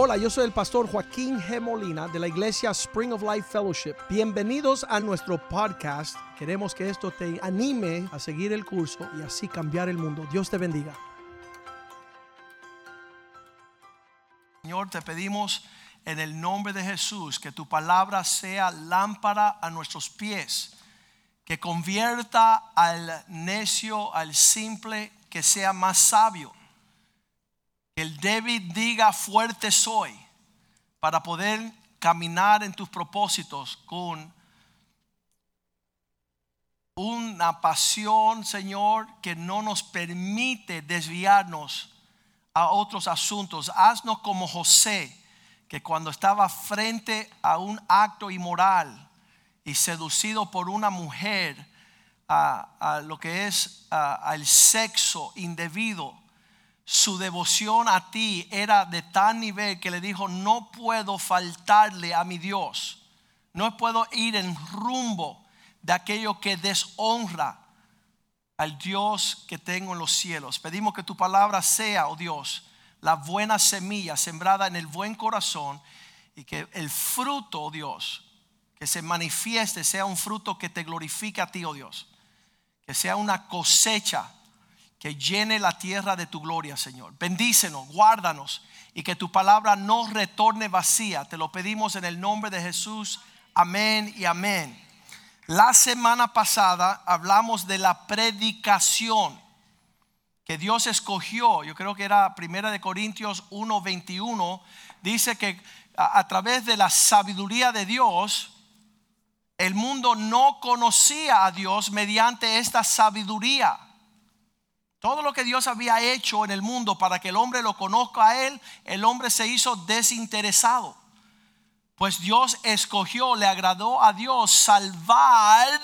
Hola, yo soy el pastor Joaquín G. Molina de la iglesia Spring of Life Fellowship. Bienvenidos a nuestro podcast. Queremos que esto te anime a seguir el curso y así cambiar el mundo. Dios te bendiga. Señor, te pedimos en el nombre de Jesús que tu palabra sea lámpara a nuestros pies, que convierta al necio, al simple, que sea más sabio el débil diga fuerte soy para poder caminar en tus propósitos con una pasión, Señor, que no nos permite desviarnos a otros asuntos. Haznos como José, que cuando estaba frente a un acto inmoral y seducido por una mujer, a, lo que es al sexo indebido, su devoción a ti era de tal nivel que le dijo, no puedo faltarle a mi Dios, no puedo ir en rumbo de aquello que deshonra al Dios que tengo en los cielos. Pedimos que tu palabra sea, oh Dios, la buena semilla sembrada en el buen corazón y que el fruto, oh Dios, que se manifieste sea un fruto que te glorifique a ti, oh Dios. Que sea una cosecha que llene la tierra de tu gloria, Señor. Bendícenos, guárdanos y que tu palabra no retorne vacía. Te lo pedimos en el nombre de Jesús. Amén y amén. La semana pasada hablamos de la predicación que Dios escogió. Yo creo que era Primera de Corintios 1:21. Dice que a, a través de la sabiduría de Dios, el mundo no conocía a Dios mediante esta sabiduría. Todo lo que Dios había hecho en el mundo para que el hombre lo conozca a Él, el hombre se hizo desinteresado. Pues Dios escogió, le agradó a Dios salvar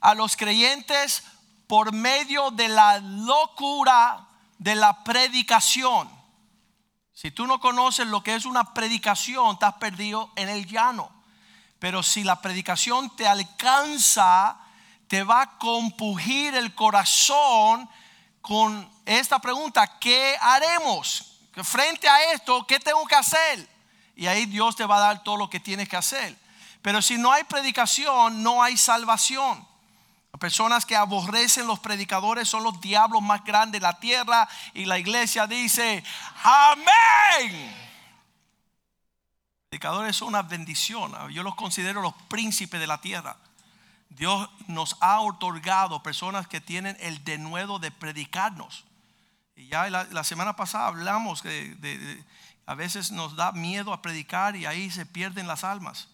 a los creyentes por medio de la locura de la predicación. Si tú no conoces lo que es una predicación, estás perdido en el llano. Pero si la predicación te alcanza, te va a compugir el corazón con esta pregunta, ¿qué haremos? Frente a esto, ¿qué tengo que hacer? Y ahí Dios te va a dar todo lo que tienes que hacer. Pero si no hay predicación, no hay salvación. Personas que aborrecen los predicadores son los diablos más grandes de la tierra y la iglesia dice, amén. Predicadores son una bendición. Yo los considero los príncipes de la tierra. Dios nos ha otorgado personas que tienen el denuedo de predicarnos. Y ya la, semana pasada hablamos de, a veces nos da miedo a predicar y ahí se pierden las almas.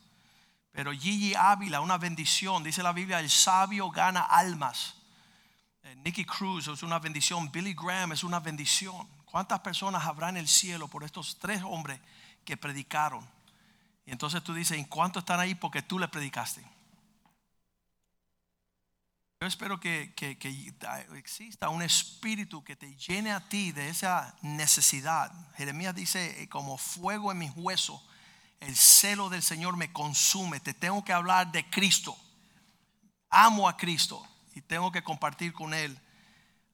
Pero Gigi Ávila, una bendición, dice la Biblia, el sabio gana almas. Eh, Nicky Cruz es una bendición, Billy Graham es una bendición. ¿Cuántas personas habrá en el cielo por estos tres hombres que predicaron? Y entonces tú dices, ¿en cuánto están ahí porque tú le predicaste? Yo espero que, exista un espíritu que te llene a ti de esa necesidad. Jeremías dice, eh, como fuego en mis huesos, el celo del Señor me consume. Te tengo que hablar de Cristo. Amo a Cristo y tengo que compartir con Él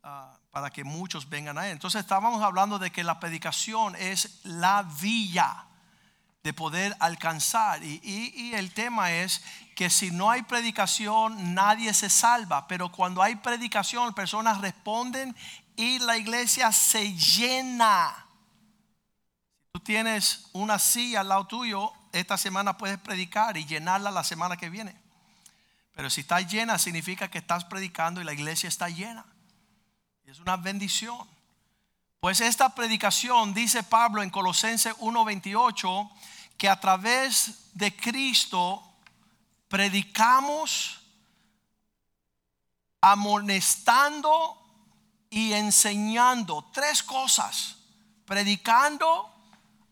ah, para que muchos vengan a Él. Entonces estábamos hablando de que la predicación es la villa de poder alcanzar. Y, el tema es que si no hay predicación, nadie se salva. Pero cuando hay predicación, personas responden y la iglesia se llena. Tú tienes una silla al lado tuyo, esta semana puedes predicar y llenarla la semana que viene. Pero si está llena, significa que estás predicando y la iglesia está llena. Es una bendición. Pues esta predicación, dice Pablo en Colosenses 1:28, que a través de Cristo predicamos amonestando y enseñando tres cosas, predicando,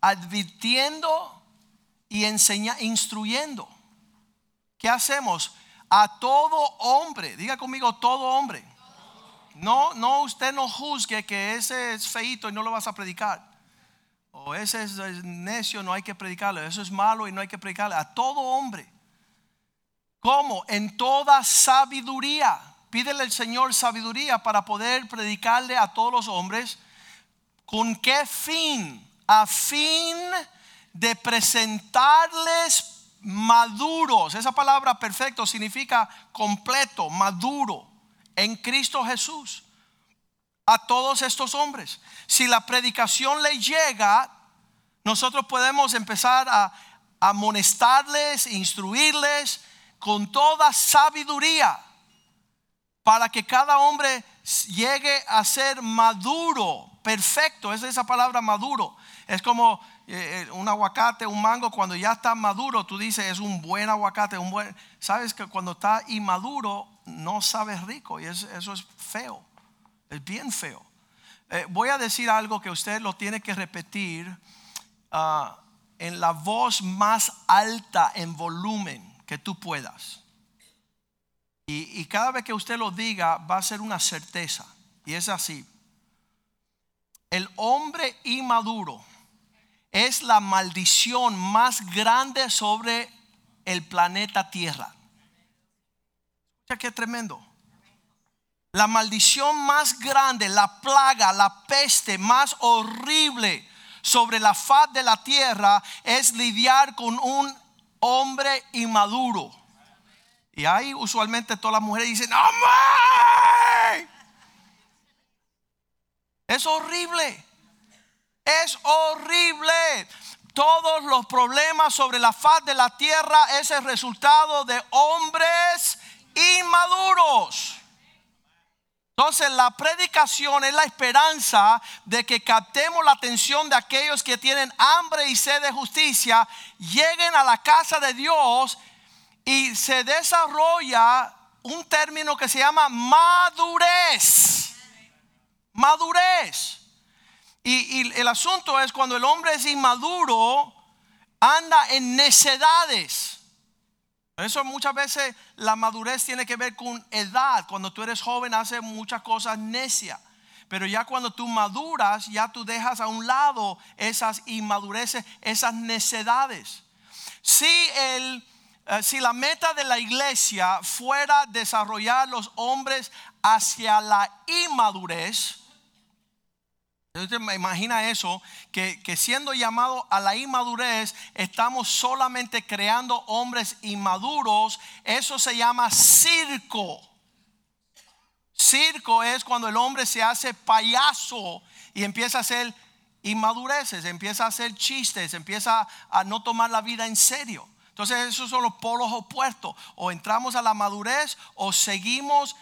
advirtiendo y enseñando, instruyendo. ¿Qué hacemos? A todo hombre, diga conmigo todo hombre. No, no, usted no juzgue que ese es feito y no lo vas a predicar o ese es necio, no hay que predicarle, eso es malo y no hay que predicarle, a todo hombre. ¿Cómo? En toda sabiduría. Pídele al Señor sabiduría para poder predicarle a todos los hombres. ¿Con qué fin? a fin de presentarles maduros. Esa palabra perfecto significa completo, maduro, en Cristo Jesús. A todos estos hombres. Si la predicación le llega, nosotros podemos empezar a amonestarles, instruirles con toda sabiduría para que cada hombre llegue a ser maduro, perfecto. Es esa palabra maduro. Es como eh, eh, un aguacate, un mango, cuando ya está maduro, tú dices es un buen aguacate, un buen. Sabes que cuando está inmaduro no sabe rico y eso, es feo, es bien feo. Eh, voy a decir algo que usted lo tiene que repetir ah, en la voz más alta en volumen que tú puedas. Y, cada vez que usted lo diga va a ser una certeza. Y es así. El hombre inmaduro es la maldición más grande sobre el planeta Tierra. Escucha qué tremendo. La maldición más grande, la plaga, la peste más horrible sobre la faz de la tierra es lidiar con un hombre inmaduro. Y ahí usualmente todas las mujeres dicen, ¡Amén! Es horrible. Es horrible. Todos los problemas sobre la faz de la tierra es el resultado de hombres inmaduros. Entonces la predicación es la esperanza de que captemos la atención de aquellos que tienen hambre y sed de justicia, lleguen a la casa de Dios y se desarrolla un término que se llama madurez. Madurez. Y, el asunto es cuando el hombre es inmaduro, anda en necedades. Eso muchas veces la madurez tiene que ver con edad. Cuando tú eres joven haces muchas cosas necias. Pero ya cuando tú maduras, ya tú dejas a un lado esas inmadureces, esas necedades. Si el eh, si la meta de la iglesia fuera desarrollar los hombres hacia la inmadurez, usted me imagina eso, que, que, siendo llamado a la inmadurez, estamos solamente creando hombres inmaduros, eso se llama circo. Circo es cuando el hombre se hace payaso y empieza a hacer inmadureces, empieza a hacer chistes, empieza a no tomar la vida en serio. Entonces esos son los polos opuestos. O entramos a la madurez o seguimos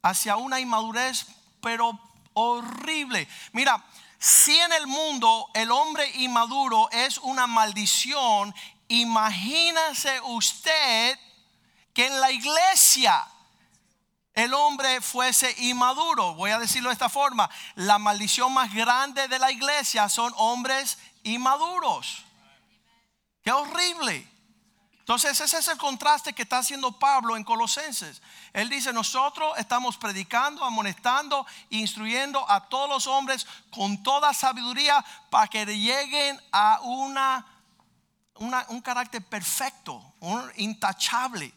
hacia una inmadurez, pero horrible. Mira, si en el mundo el hombre inmaduro es una maldición, imagínese usted que en la iglesia el hombre fuese inmaduro. Voy a decirlo de esta forma. La maldición más grande de la iglesia son hombres inmaduros. Qué horrible. Entonces ese es el contraste que está haciendo Pablo en Colosenses. Él dice, nosotros estamos predicando, amonestando, instruyendo a todos los hombres con toda sabiduría para que lleguen a una, un carácter perfecto, intachable,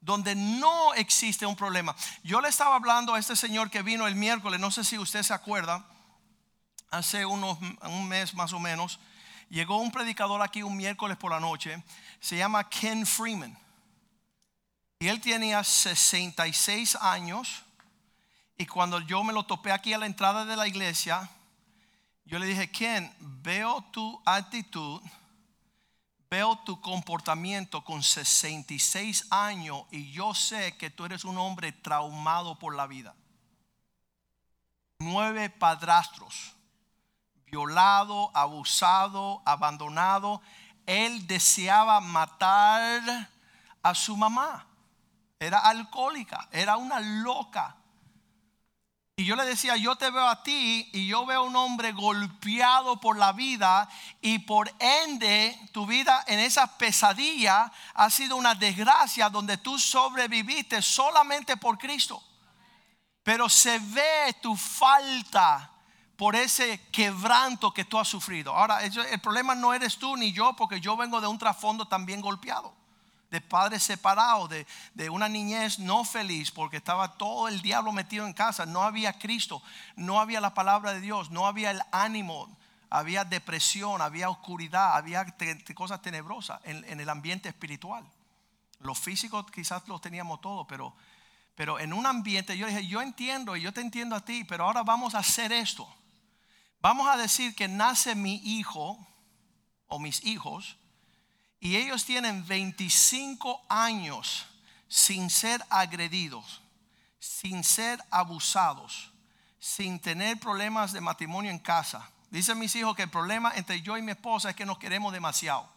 donde no existe un problema. Yo le estaba hablando a este señor que vino el miércoles, no sé si usted se acuerda, hace unos, un mes más o menos, llegó un predicador aquí un miércoles por la noche se llama Ken Freeman. Y él tenía 66 años. Y cuando yo me lo topé aquí a la entrada de la iglesia, yo le dije, Ken, veo tu actitud, veo tu comportamiento con 66 años y yo sé que tú eres un hombre traumado por la vida. Nueve padrastros, violado, abusado, abandonado él deseaba matar a su mamá. Era alcohólica, era una loca. Y yo le decía, yo te veo a ti y yo veo un hombre golpeado por la vida y por ende tu vida en esa pesadilla ha sido una desgracia donde tú sobreviviste solamente por Cristo. Pero se ve tu falta por ese quebranto que tú has sufrido. Ahora, el problema no eres tú ni yo, porque yo vengo de un trasfondo también golpeado, de padres separados, de, una niñez no feliz, porque estaba todo el diablo metido en casa, no había Cristo, no había la palabra de Dios, no había el ánimo. había depresión, había oscuridad, había cosas tenebrosas en, en, el ambiente espiritual. Los físicos quizás los teníamos todos, pero, pero en un ambiente yo dije, yo entiendo y yo te entiendo a ti, pero ahora vamos a hacer esto. Vamos a decir que nace mi hijo o mis hijos y ellos tienen 25 años sin ser agredidos, sin ser abusados, sin tener problemas de matrimonio en casa. Dicen mis hijos que el problema entre yo y mi esposa es que nos queremos demasiado.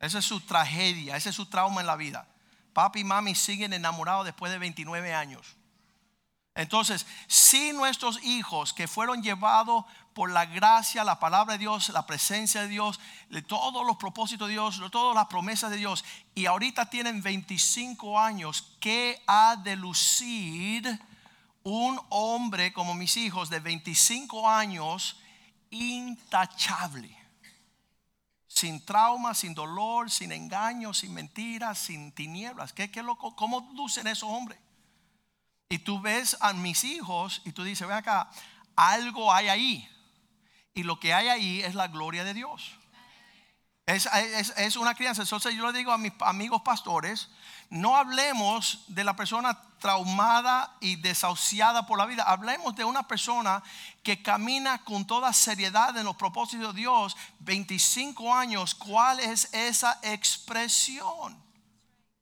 Esa es su tragedia, ese es su trauma en la vida. Papi y mami siguen enamorados después de 29 años. Entonces, si nuestros hijos que fueron llevados por la gracia, la palabra de Dios, la presencia de Dios, de todos los propósitos de Dios, de todas las promesas de Dios, y ahorita tienen 25 años, ¿qué ha de lucir un hombre como mis hijos de 25 años intachable? Sin trauma, sin dolor, sin engaño, sin mentiras, sin tinieblas. ¿Qué, qué loco? ¿Cómo lucen esos hombres? Y tú ves a mis hijos y tú dices, ven acá, algo hay ahí. Y lo que hay ahí es la gloria de Dios. Es, es, una crianza. Entonces yo le digo a mis amigos pastores, no hablemos de la persona traumada y desahuciada por la vida. Hablemos de una persona que camina con toda seriedad en los propósitos de Dios. 25 años, ¿cuál es esa expresión?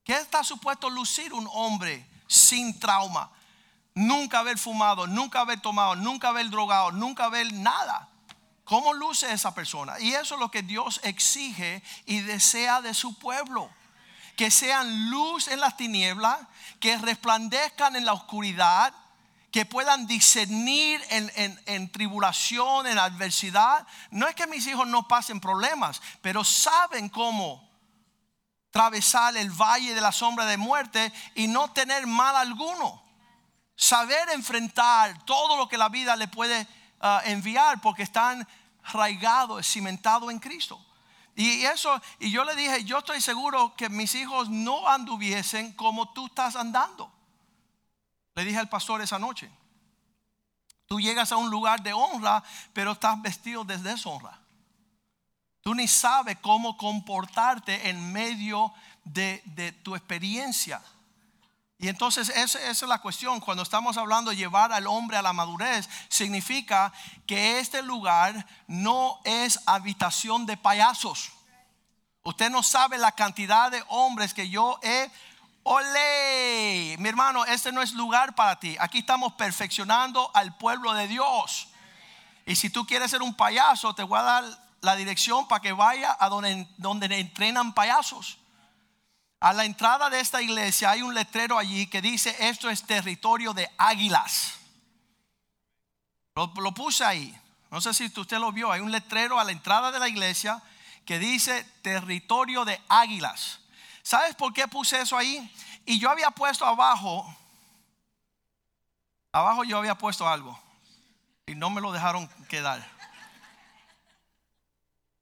¿Qué está supuesto lucir un hombre sin trauma? Nunca haber fumado, nunca haber tomado, nunca haber drogado, nunca haber nada. ¿Cómo luce esa persona? Y eso es lo que Dios exige y desea de su pueblo. Que sean luz en las tinieblas, que resplandezcan en la oscuridad, que puedan discernir en, en, tribulación, en adversidad. No es que mis hijos no pasen problemas, pero saben cómo atravesar el valle de la sombra de muerte y no tener mal alguno saber enfrentar todo lo que la vida le puede ah, enviar porque están raigados, cimentados en Cristo. Y eso, y yo le dije, yo estoy seguro que mis hijos no anduviesen como tú estás andando. Le dije al pastor esa noche, tú llegas a un lugar de honra, pero estás vestido de deshonra. Tú ni sabes cómo comportarte en medio de, de tu experiencia. Y entonces esa, es la cuestión. Cuando estamos hablando de llevar al hombre a la madurez, significa que este lugar no es habitación de payasos. Usted no sabe la cantidad de hombres que yo he... Ole, mi hermano, este no es lugar para ti. Aquí estamos perfeccionando al pueblo de Dios. Y si tú quieres ser un payaso, te voy a dar la dirección para que vaya a donde, donde entrenan payasos. A la entrada de esta iglesia hay un letrero allí que dice, esto es territorio de águilas. Lo, puse ahí. No sé si usted lo vio. Hay un letrero a la entrada de la iglesia que dice territorio de águilas. ¿Sabes por qué puse eso ahí? Y yo había puesto abajo, abajo yo había puesto algo y no me lo dejaron quedar.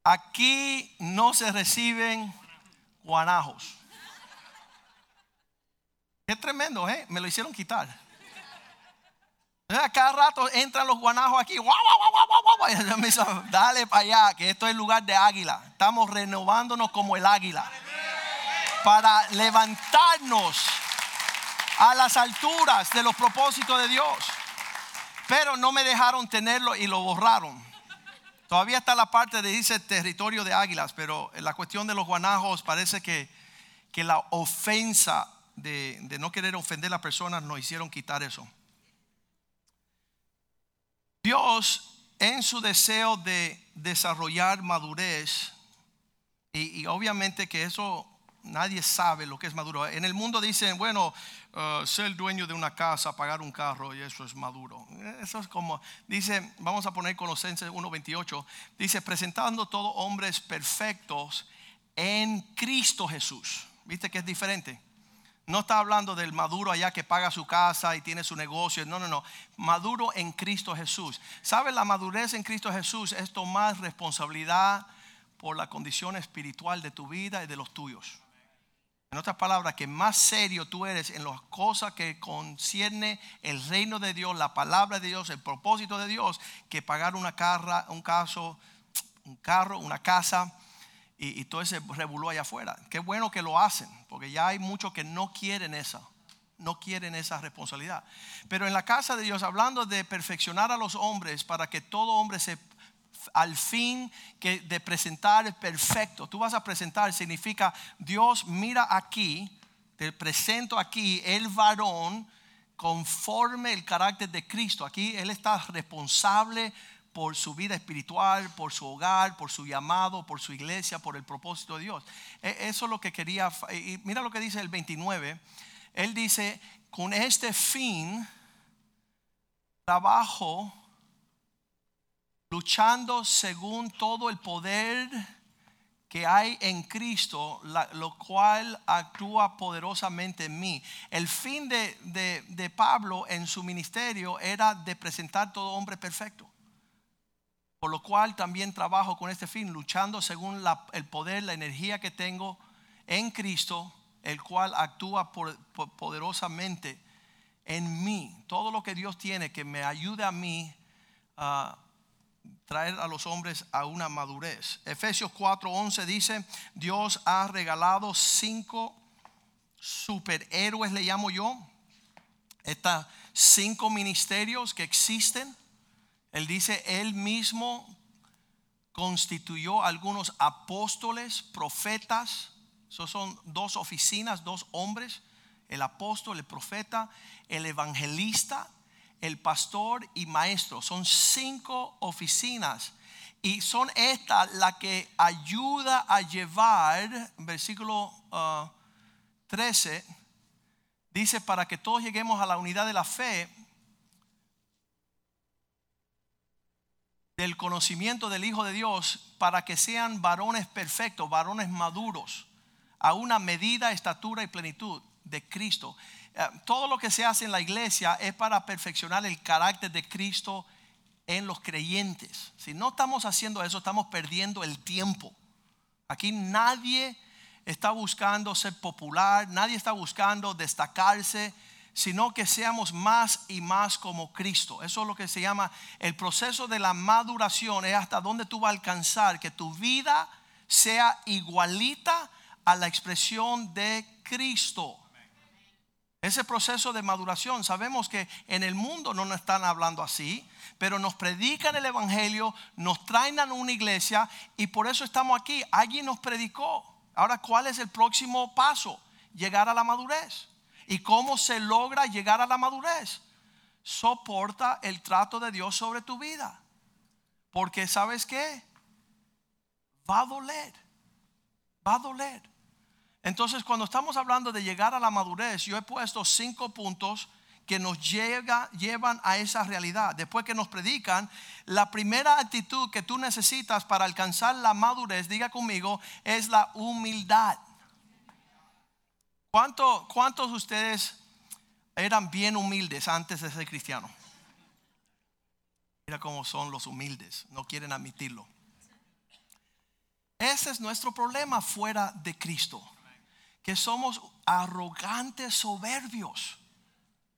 Aquí no se reciben guanajos. Es tremendo, ¿eh? Me lo hicieron quitar. Cada rato entran los guanajos aquí. Dale para allá, que esto es lugar de águila. Estamos renovándonos como el águila. Para levantarnos a las alturas de los propósitos de Dios. Pero no me dejaron tenerlo y lo borraron. Todavía está la parte de dice territorio de águilas, pero la cuestión de los guanajos parece que, que la ofensa de, no querer ofender a las personas nos hicieron quitar eso. Dios en su deseo de desarrollar madurez, y, obviamente que eso nadie sabe lo que es maduro. En el mundo dicen, bueno, uh, ser dueño de una casa, pagar un carro, y eso es maduro. Eso es como, dice, vamos a poner Colosenses 1.28, dice, presentando todos hombres perfectos en Cristo Jesús. ¿Viste que es diferente? No está hablando del maduro allá que paga su casa y tiene su negocio. No, no, no. Maduro en Cristo Jesús. ¿Sabe? La madurez en Cristo Jesús es tomar responsabilidad por la condición espiritual de tu vida y de los tuyos. En otras palabras, que más serio tú eres en las cosas que concierne el reino de Dios, la palabra de Dios, el propósito de Dios, que pagar una carra, un caso un carro, una casa y, todo ese revolú allá afuera. Qué bueno que lo hacen, porque ya hay muchos que no quieren esa, no quieren esa responsabilidad. Pero en la casa de Dios, hablando de perfeccionar a los hombres para que todo hombre se al fin que de presentar perfecto. Tú vas a presentar significa Dios mira aquí, te presento aquí el varón conforme el carácter de Cristo. Aquí él está responsable por su vida espiritual, por su hogar, por su llamado, por su iglesia, por el propósito de Dios. E, eso es lo que quería. Y mira lo que dice el 29. Él dice, con este fin, trabajo luchando según todo el poder que hay en Cristo, lo cual actúa poderosamente en mí. El fin de, de Pablo en su ministerio era de presentar todo hombre perfecto. Por lo cual también trabajo con este fin, luchando según el poder, la energía que tengo en Cristo, el cual actúa poderosamente en mí. Todo lo que Dios tiene que me ayude a mí a traer a los hombres a una madurez. Efesios 4:11 dice, Dios ha regalado cinco superhéroes, le llamo yo, estas cinco ministerios que existen él dice, él mismo constituyó algunos apóstoles, profetas. Esos son dos oficinas, dos hombres. El apóstol, el profeta, el evangelista, el pastor y maestro. Son cinco oficinas. Y son estas las que ayuda a llevar, versículo 13, uh, dice, para que todos lleguemos a la unidad de la fe del conocimiento del Hijo de Dios para que sean varones perfectos, varones maduros, a una medida, estatura y plenitud de Cristo. Eh, todo lo que se hace en la iglesia es para perfeccionar el carácter de Cristo en los creyentes. Si no estamos haciendo eso, estamos perdiendo el tiempo. Aquí nadie está buscando ser popular, nadie está buscando destacarse sino que seamos más y más como Cristo. Eso es lo que se llama el proceso de la maduración, es hasta donde tú vas a alcanzar que tu vida sea igualita a la expresión de Cristo. Ese proceso de maduración, sabemos que en el mundo no nos están hablando así, pero nos predican el Evangelio, nos traen a una iglesia y por eso estamos aquí. Alguien nos predicó. Ahora, ¿cuál es el próximo paso? Llegar a la madurez. ¿Y cómo se logra llegar a la madurez? Soporta el trato de Dios sobre tu vida. Porque sabes qué? Va a doler. Va a doler. Entonces cuando estamos hablando de llegar a la madurez, yo he puesto cinco puntos que nos llevan a esa realidad. Después que nos predican, la primera actitud que tú necesitas para alcanzar la madurez, diga conmigo, es la humildad. ¿Cuántos de ustedes eran bien humildes antes de ser cristiano? Mira cómo son los humildes, no quieren admitirlo. Ese es nuestro problema fuera de Cristo, que somos arrogantes, soberbios.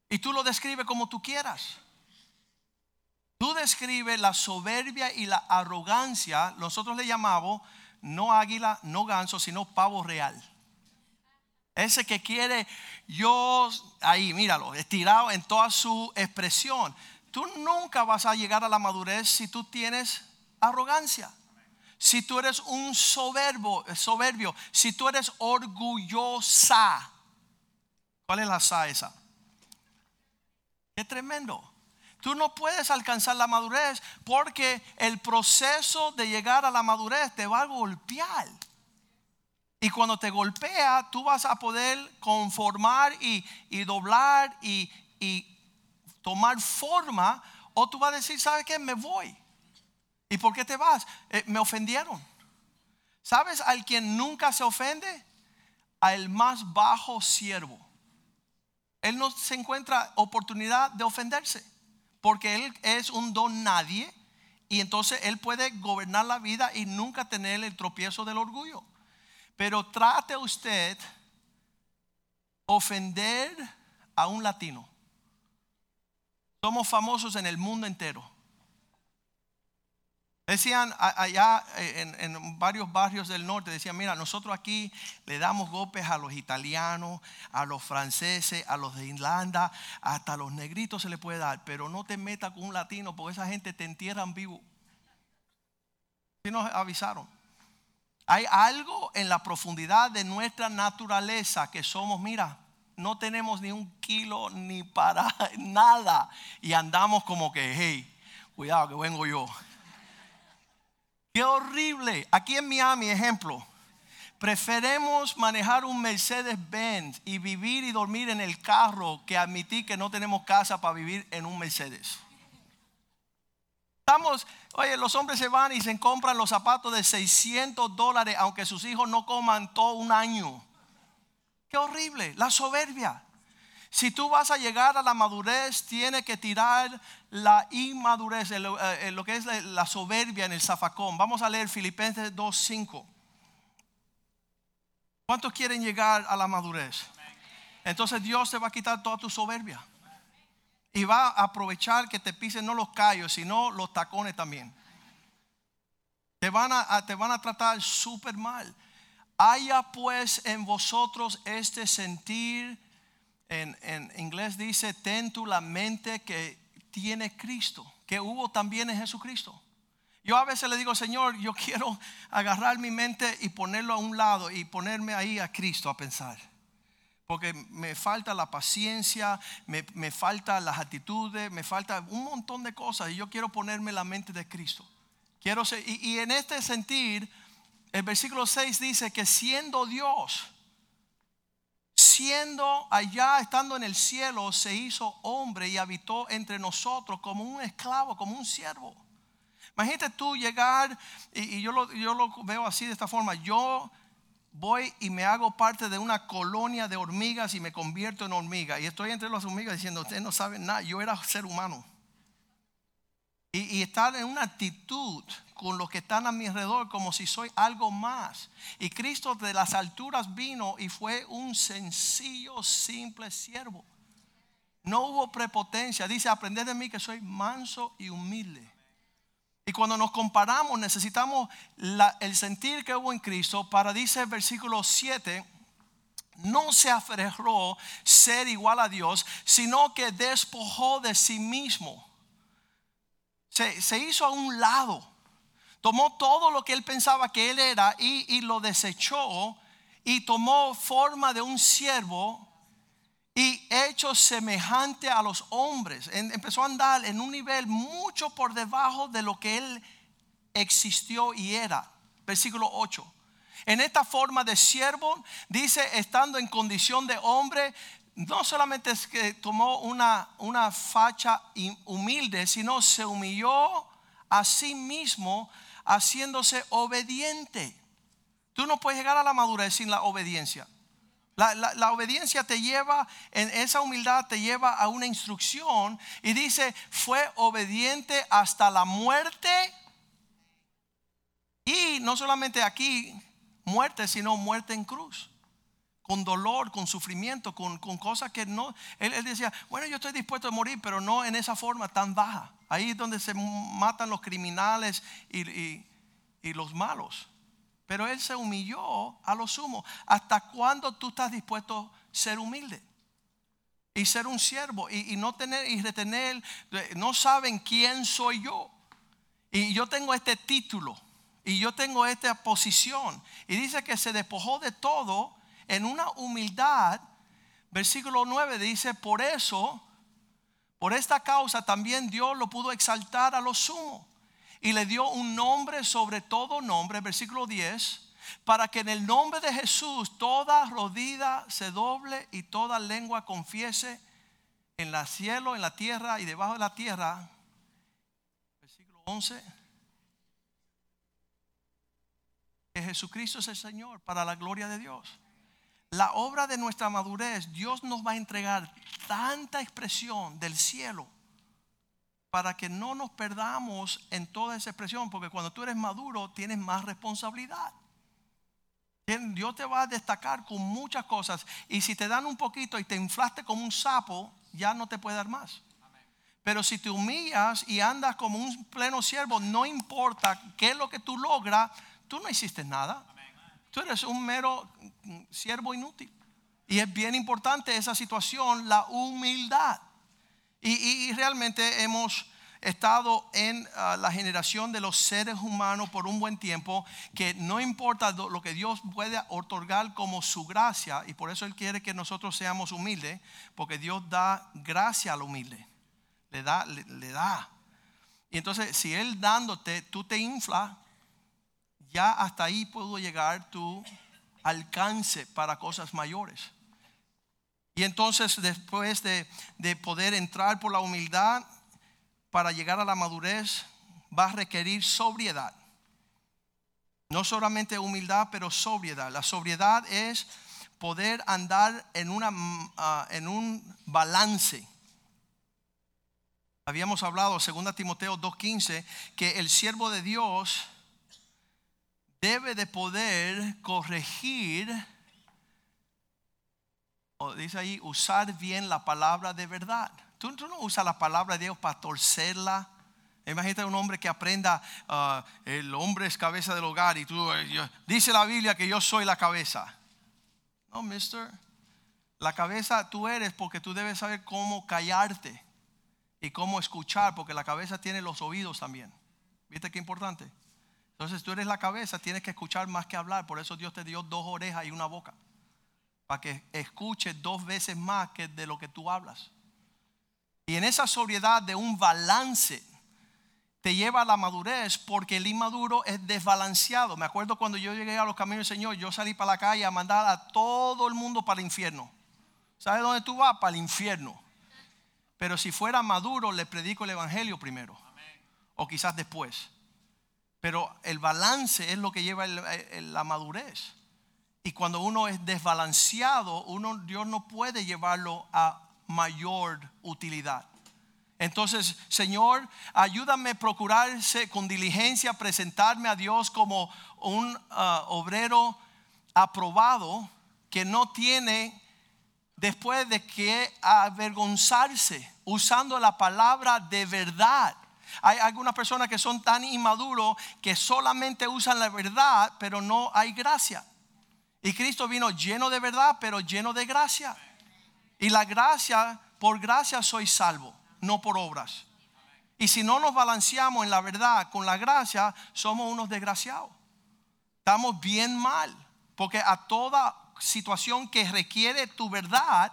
Y tú lo describes como tú quieras. Tú describes la soberbia y la arrogancia, nosotros le llamamos no águila, no ganso, sino pavo real. Ese que quiere yo, ahí, míralo, estirado en toda su expresión. Tú nunca vas a llegar a la madurez si tú tienes arrogancia. Si tú eres un soberbio, soberbio, si tú eres orgullosa. ¿Cuál es la sa esa? Qué tremendo. Tú no puedes alcanzar la madurez porque el proceso de llegar a la madurez te va a golpear. Y cuando te golpea, tú vas a poder conformar y, doblar y, tomar forma. O tú vas a decir, ¿sabes qué? Me voy. ¿Y por qué te vas? Eh, me ofendieron. ¿Sabes al quien nunca se ofende? Al más bajo siervo. Él no se encuentra oportunidad de ofenderse. Porque él es un don nadie. Y entonces él puede gobernar la vida y nunca tener el tropiezo del orgullo. Pero trate usted ofender a un latino. Somos famosos en el mundo entero. Decían allá en, en, varios barrios del norte, decían, mira, nosotros aquí le damos golpes a los italianos, a los franceses, a los de Irlanda, hasta a los negritos se le puede dar, pero no te metas con un latino porque esa gente te entierran vivo. Y nos avisaron. Hay algo en la profundidad de nuestra naturaleza que somos, mira, no tenemos ni un kilo ni para nada y andamos como que, hey, cuidado que vengo yo. Qué horrible. Aquí en Miami, ejemplo, preferemos manejar un Mercedes Benz y vivir y dormir en el carro que admitir que no tenemos casa para vivir en un Mercedes. Estamos, oye, los hombres se van y se compran los zapatos de 600 dólares aunque sus hijos no coman todo un año. Qué horrible, la soberbia. Si tú vas a llegar a la madurez, tiene que tirar la inmadurez, eh, lo que es la soberbia en el zafacón. Vamos a leer Filipenses 2.5. ¿Cuántos quieren llegar a la madurez? Entonces Dios te va a quitar toda tu soberbia. Y va a aprovechar que te pisen no los callos, sino los tacones también. Te van a, te van a tratar súper mal. Haya pues en vosotros este sentir, en, en inglés dice, ten tu la mente que tiene Cristo, que hubo también en Jesucristo. Yo a veces le digo, Señor, yo quiero agarrar mi mente y ponerlo a un lado y ponerme ahí a Cristo a pensar. Porque me falta la paciencia, me, me falta las actitudes, me falta un montón de cosas y yo quiero ponerme la mente de Cristo. Quiero ser, y, y en este sentir, el versículo 6 dice que siendo Dios, siendo allá, estando en el cielo, se hizo hombre y habitó entre nosotros como un esclavo, como un siervo. Imagínate tú llegar, y, yo, lo, yo lo veo así de esta forma, yo voy y me hago parte de una colonia de hormigas y me convierto en hormiga. Y estoy entre las hormigas diciendo, ustedes no saben nada, yo era ser humano. Y, y estar en una actitud con los que están a mi alrededor como si soy algo más. Y Cristo de las alturas vino y fue un sencillo, simple siervo. No hubo prepotencia. Dice, aprended de mí que soy manso y humilde. Y cuando nos comparamos necesitamos el sentir que hubo en Cristo para, dice el versículo 7, no se aferró ser igual a Dios, sino que despojó de sí mismo. Se, se hizo a un lado tomó todo lo que él pensaba que él era y, lo desechó y tomó forma de un siervo y hecho semejante a los hombres. empezó a andar en un nivel mucho por debajo de lo que él existió y era. Versículo 8. En esta forma de siervo, dice, estando en condición de hombre, no solamente es que tomó una, una facha humilde, sino se humilló a sí mismo haciéndose obediente. Tú no puedes llegar a la madurez sin la obediencia. La, obediencia te lleva, en esa humildad te lleva a una instrucción y dice, fue obediente hasta la muerte. Y no solamente aquí muerte, sino muerte en cruz. Con dolor, con sufrimiento, con, cosas que no... Él, decía, bueno, yo estoy dispuesto a morir, pero no en esa forma tan baja. Ahí es donde se matan los criminales y, los malos. Pero Él se humilló a lo sumo. ¿Hasta cuándo tú estás dispuesto a ser humilde? Y ser un siervo y, no tener y retener, no saben quién soy yo. Y yo tengo este título y yo tengo esta posición. Y dice que se despojó de todo en una humildad. Versículo 9 dice, por eso por esta causa también Dios lo pudo exaltar a lo sumo y le dio un nombre sobre todo nombre, versículo 10, para que en el nombre de Jesús toda rodilla se doble y toda lengua confiese en el cielo, en la tierra y debajo de la tierra. Versículo 11. Que Jesucristo es el Señor para la gloria de Dios la obra de nuestra madurez, Dios nos va a entregar tanta expresión del cielo para que no nos perdamos en toda esa expresión, porque cuando tú eres maduro tienes más responsabilidad. Dios te va a destacar con muchas cosas y si te dan un poquito y te inflaste como un sapo, ya no te puede dar más. Pero si te humillas y andas como un pleno siervo, no importa qué es lo que tú logras, tú no hiciste nada. Tú eres un mero siervo inútil. Y es bien importante esa situación, la humildad. Y, realmente hemos estado en ah, la generación de los seres humanos por un buen tiempo, que no importa lo que Dios puede otorgar como su gracia, y por eso Él quiere que nosotros seamos humildes, porque Dios da gracia al humilde le da, le, da. Y entonces, si Él dándote, tú te infla, ya hasta ahí puedo llegar tu alcance para cosas mayores. Y entonces, después de, de poder entrar por la humildad para llegar a la madurez, va a requerir sobriedad. No solamente humildad, pero sobriedad. La sobriedad es poder andar en, una, ah, en un balance Habíamos hablado, 2 Timoteo 2.15, que el siervo de Dios debe de poder corregir, dice ahí, usar bien la palabra de verdad. Tú, no usas la palabra de Dios para torcerla. Imagínate un hombre que aprenda, uh, el hombre es cabeza del hogar y tú, eh, dice la Biblia que yo soy la cabeza. No, mister. La cabeza tú eres porque tú debes saber cómo callarte y cómo escuchar, porque la cabeza tiene los oídos también. ¿Viste qué importante? Entonces tú eres la cabeza, tienes que escuchar más que hablar. Por eso Dios te dio dos orejas y una boca. Para que escuches dos veces más que de lo que tú hablas. Y en esa sobriedad de un balance te lleva a la madurez porque el inmaduro es desbalanceado. Me acuerdo cuando yo llegué a los caminos del Señor, yo salí para la calle a mandar a todo el mundo para el infierno. ¿Sabes dónde tú vas? Para el infierno. Pero si fuera maduro, le predico el Evangelio primero. O quizás después. Pero el balance es lo que lleva la madurez. Y cuando uno es desbalanceado, uno, Dios no puede llevarlo a mayor utilidad. Entonces, Señor, ayúdame a procurarse con diligencia, presentarme a Dios como un ah, obrero aprobado que no tiene después de que avergonzarse usando la palabra de verdad. Hay algunas personas que son tan inmaduros que solamente usan la verdad, pero no hay gracia. Y Cristo vino lleno de verdad, pero lleno de gracia. Y la gracia, por gracia soy salvo, no por obras. Y si no nos balanceamos en la verdad con la gracia, somos unos desgraciados. Estamos bien mal, porque a toda situación que requiere tu verdad,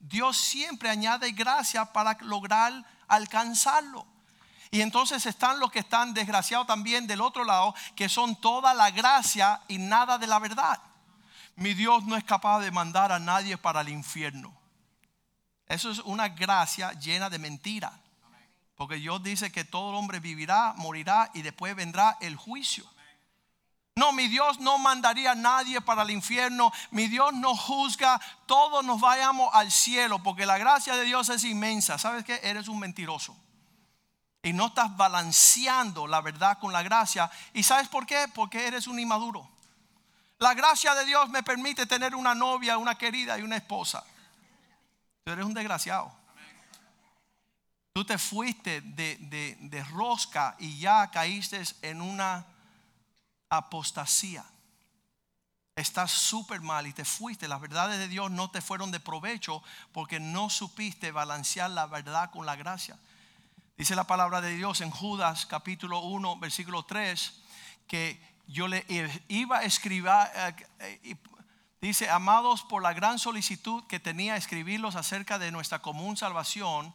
Dios siempre añade gracia para lograr alcanzarlo. Y entonces están los que están desgraciados también del otro lado, que son toda la gracia y nada de la verdad. Mi Dios no es capaz de mandar a nadie para el infierno. Eso es una gracia llena de mentira. Porque Dios dice que todo hombre vivirá, morirá y después vendrá el juicio. No, mi Dios no mandaría a nadie para el infierno. Mi Dios no juzga. Todos nos vayamos al cielo porque la gracia de Dios es inmensa. ¿Sabes qué? Eres un mentiroso. Y no estás balanceando la verdad con la gracia. ¿Y sabes por qué? Porque eres un inmaduro. La gracia de Dios me permite tener una novia, una querida y una esposa. Tú eres un desgraciado. Tú te fuiste de, de rosca y ya caíste en una apostasía. Estás súper mal y te fuiste. Las verdades de Dios no te fueron de provecho porque no supiste balancear la verdad con la gracia. Dice la palabra de Dios en Judas capítulo 1, versículo 3, que yo le iba a escribir, eh, dice, amados por la gran solicitud que tenía escribirlos acerca de nuestra común salvación,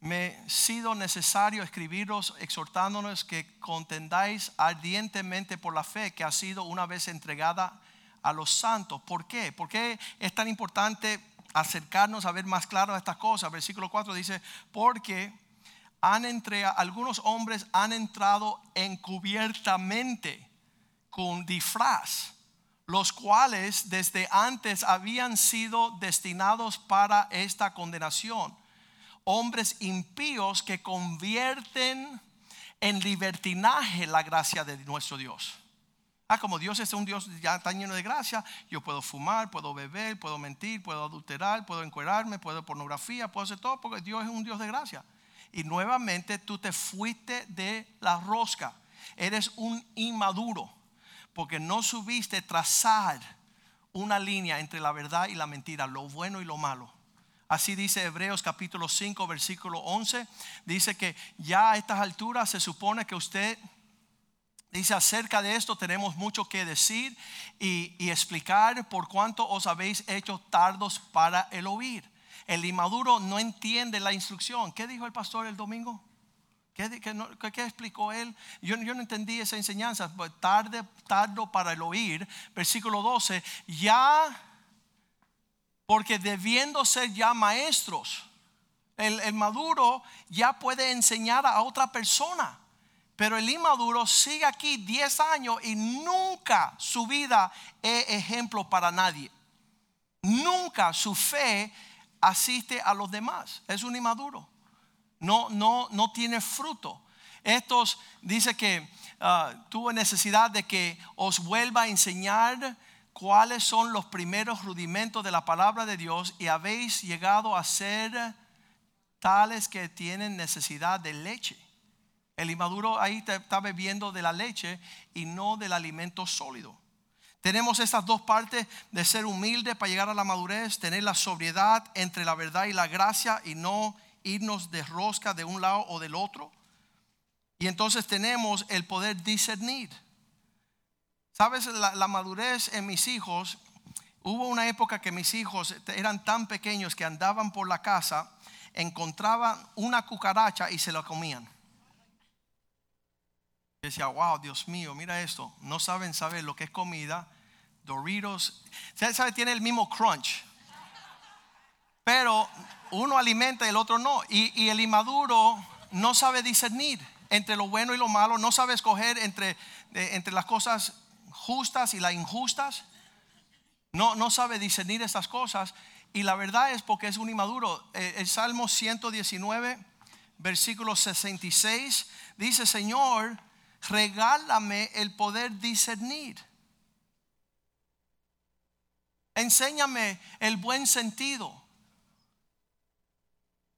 me ha sido necesario escribiros exhortándonos que contendáis ardientemente por la fe que ha sido una vez entregada a los santos. ¿Por qué? ¿Por qué es tan importante acercarnos a ver más claro estas cosas? Versículo 4 dice, porque han entre, algunos hombres han entrado encubiertamente con disfraz, los cuales desde antes habían sido destinados para esta condenación hombres impíos que convierten en libertinaje la gracia de nuestro Dios. Ah, como Dios es un Dios ya tan lleno de gracia, yo puedo fumar, puedo beber, puedo mentir, puedo adulterar, puedo encuerarme, puedo pornografía, puedo hacer todo porque Dios es un Dios de gracia. y nuevamente tú te fuiste de la rosca. Eres un inmaduro porque no subiste trazar una línea entre la verdad y la mentira, lo bueno y lo malo. Así dice Hebreos capítulo 5, versículo 11. Dice que ya a estas alturas se supone que usted Dice, acerca de esto tenemos mucho que decir y, explicar por cuánto os habéis hecho tardos para el oír. El inmaduro no entiende la instrucción. ¿Qué dijo el pastor el domingo? ¿Qué, explicó él? Yo, no entendí esa enseñanza. Pues, tarde, tardo para el oír. Versículo 12. Ya, porque debiendo ser ya maestros, el, el maduro ya puede enseñar a otra persona. Pero el inmaduro sigue aquí 10 años y nunca su vida es ejemplo para nadie. Nunca su fe asiste a los demás. Es un inmaduro. No, no, no tiene fruto. Estos dice que uh, tuvo necesidad de que os vuelva a enseñar cuáles son los primeros rudimentos de la palabra de Dios y habéis llegado a ser tales que tienen necesidad de leche. El inmaduro ahí está bebiendo de la leche y no del alimento sólido. Tenemos estas dos partes de ser humilde para llegar a la madurez, tener la sobriedad entre la verdad y la gracia y no irnos de rosca de un lado o del otro. Y entonces tenemos el poder discernir. Sabes, la, madurez en mis hijos, hubo una época que mis hijos eran tan pequeños que andaban por la casa, encontraban una cucaracha y se la comían decía, wow, Dios mío, mira esto. No saben saber lo que es comida. Doritos. Sabe? Tiene el mismo crunch. Pero uno alimenta y el otro no. Y, el inmaduro no sabe discernir entre lo bueno y lo malo. No sabe escoger entre, entre las cosas justas y las injustas. No, no sabe discernir estas cosas. Y la verdad es porque es un inmaduro. Eh, el Salmo 119, versículo 66, dice, Señor, regálame el poder discernir. Enséñame el buen sentido.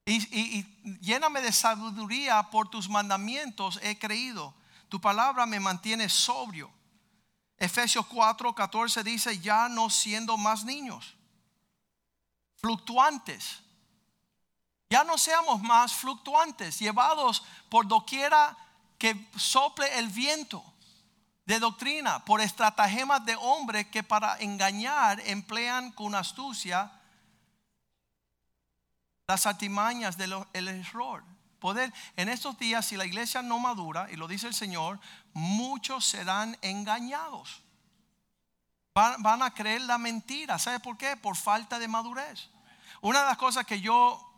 Y, lléname de sabiduría por tus mandamientos he creído. Tu palabra me mantiene sobrio. Efesios 4, 14 dice, ya no siendo más niños, fluctuantes. Ya no seamos más fluctuantes, llevados por doquiera que sople el viento de doctrina por estratagemas de hombres que para engañar emplean con astucia las artimañas del error. Poder, en estos días, si la iglesia no madura, y lo dice el Señor, muchos serán engañados. Van, a creer la mentira. ¿Sabe por qué? Por falta de madurez. Una de las cosas que yo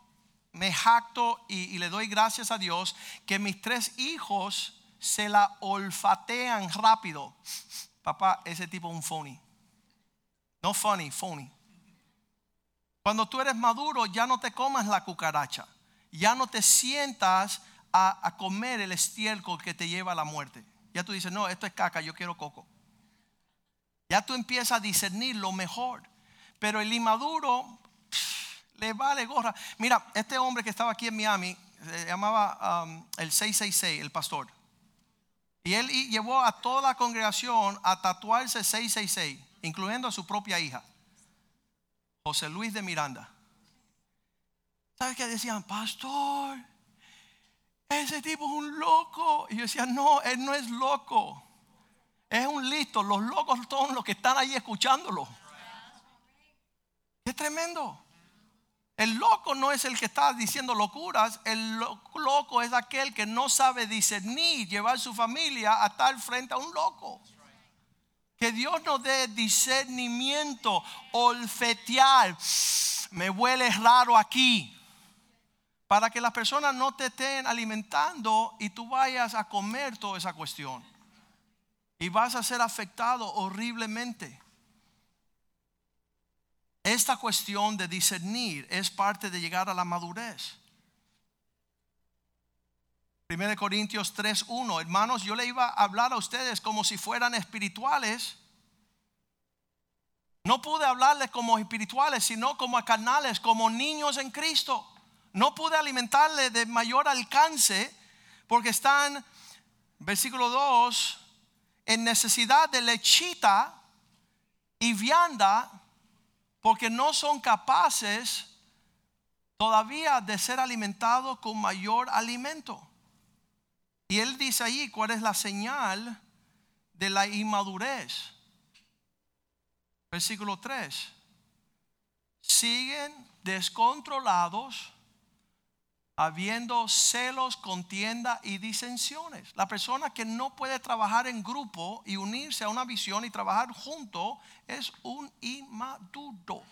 me jacto y, le doy gracias a Dios que mis tres hijos se la olfatean rápido. Papá, ese tipo es un phony. No funny, phony. Cuando tú eres maduro, ya no te comas la cucaracha. Ya no te sientas a, a, comer el estiércol que te lleva a la muerte. Ya tú dices, no, esto es caca, yo quiero coco. Ya tú empiezas a discernir lo mejor. Pero el inmaduro le vale gorra. Mira, este hombre que estaba aquí en Miami se llamaba um, el 666, el pastor. Y él llevó a toda la congregación a tatuarse 666, incluyendo a su propia hija, José Luis de Miranda. ¿Sabes qué decían? Pastor, ese tipo es un loco. Y yo decía, no, él no es loco. Es un listo. Los locos son los que están ahí escuchándolo. Qué tremendo. El loco no es el que está diciendo locuras, el loco es aquel que no sabe discernir, llevar su familia a estar frente a un loco. Que Dios nos dé discernimiento, olfetear. Me huele raro aquí. Para que las personas no te estén alimentando y tú vayas a comer toda esa cuestión. Y vas a ser afectado horriblemente. Esta cuestión de discernir es parte de llegar a la madurez. 1 Corintios 3:1, hermanos, yo le iba a hablar a ustedes como si fueran espirituales. No pude hablarles como espirituales, sino como a carnales, como niños en Cristo. no pude alimentarle de mayor alcance porque están, versículo 2, en necesidad de lechita y vianda porque no son capaces todavía de ser alimentados con mayor alimento. Y él dice ahí cuál es la señal de la inmadurez. Versículo 3. Siguen descontrolados, habiendo celos, contienda y disensiones. La persona que no puede trabajar en grupo y unirse a una visión y trabajar junto es un inmaduro.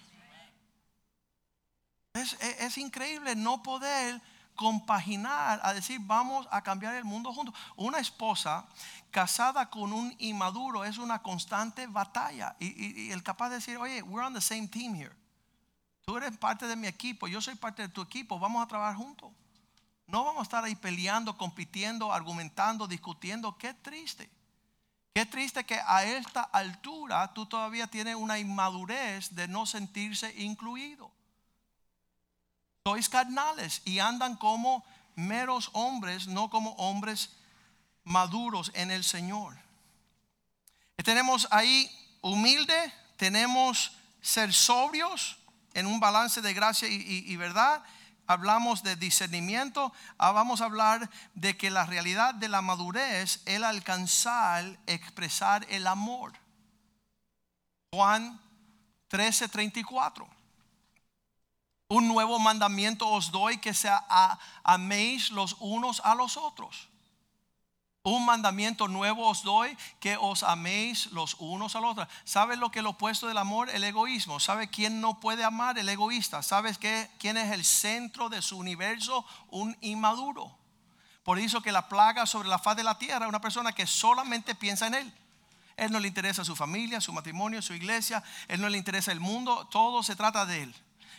Es, es, increíble no poder compaginar a decir vamos a cambiar el mundo juntos. Una esposa casada con un inmaduro es una constante batalla y, el capaz de decir, oye, we're on the same team here. Tú eres parte de mi equipo, yo soy parte de tu equipo, vamos a trabajar juntos. No vamos a estar ahí peleando, compitiendo, argumentando, discutiendo. Qué triste. Qué triste que a esta altura tú todavía tienes una inmadurez de no sentirse incluido sois carnales y andan como meros hombres, no como hombres maduros en el Señor. Tenemos ahí humilde, tenemos ser sobrios en un balance de gracia y, verdad. Hablamos de discernimiento, ah, vamos a hablar de que la realidad de la madurez el alcanzar, expresar el amor. Juan 13, 34. Un nuevo mandamiento os doy que se améis los unos a los otros. Un mandamiento nuevo os doy que os améis los unos a los otros. ¿Sabes lo que es lo opuesto del amor? El egoísmo. ¿Sabe quién no puede amar? El egoísta. ¿Sabes quién es el centro de su universo? Un inmaduro. Por eso que la plaga sobre la faz de la tierra una persona que solamente piensa en él. Él no le interesa su familia, su matrimonio, su iglesia. Él no le interesa el mundo. Todo se trata de él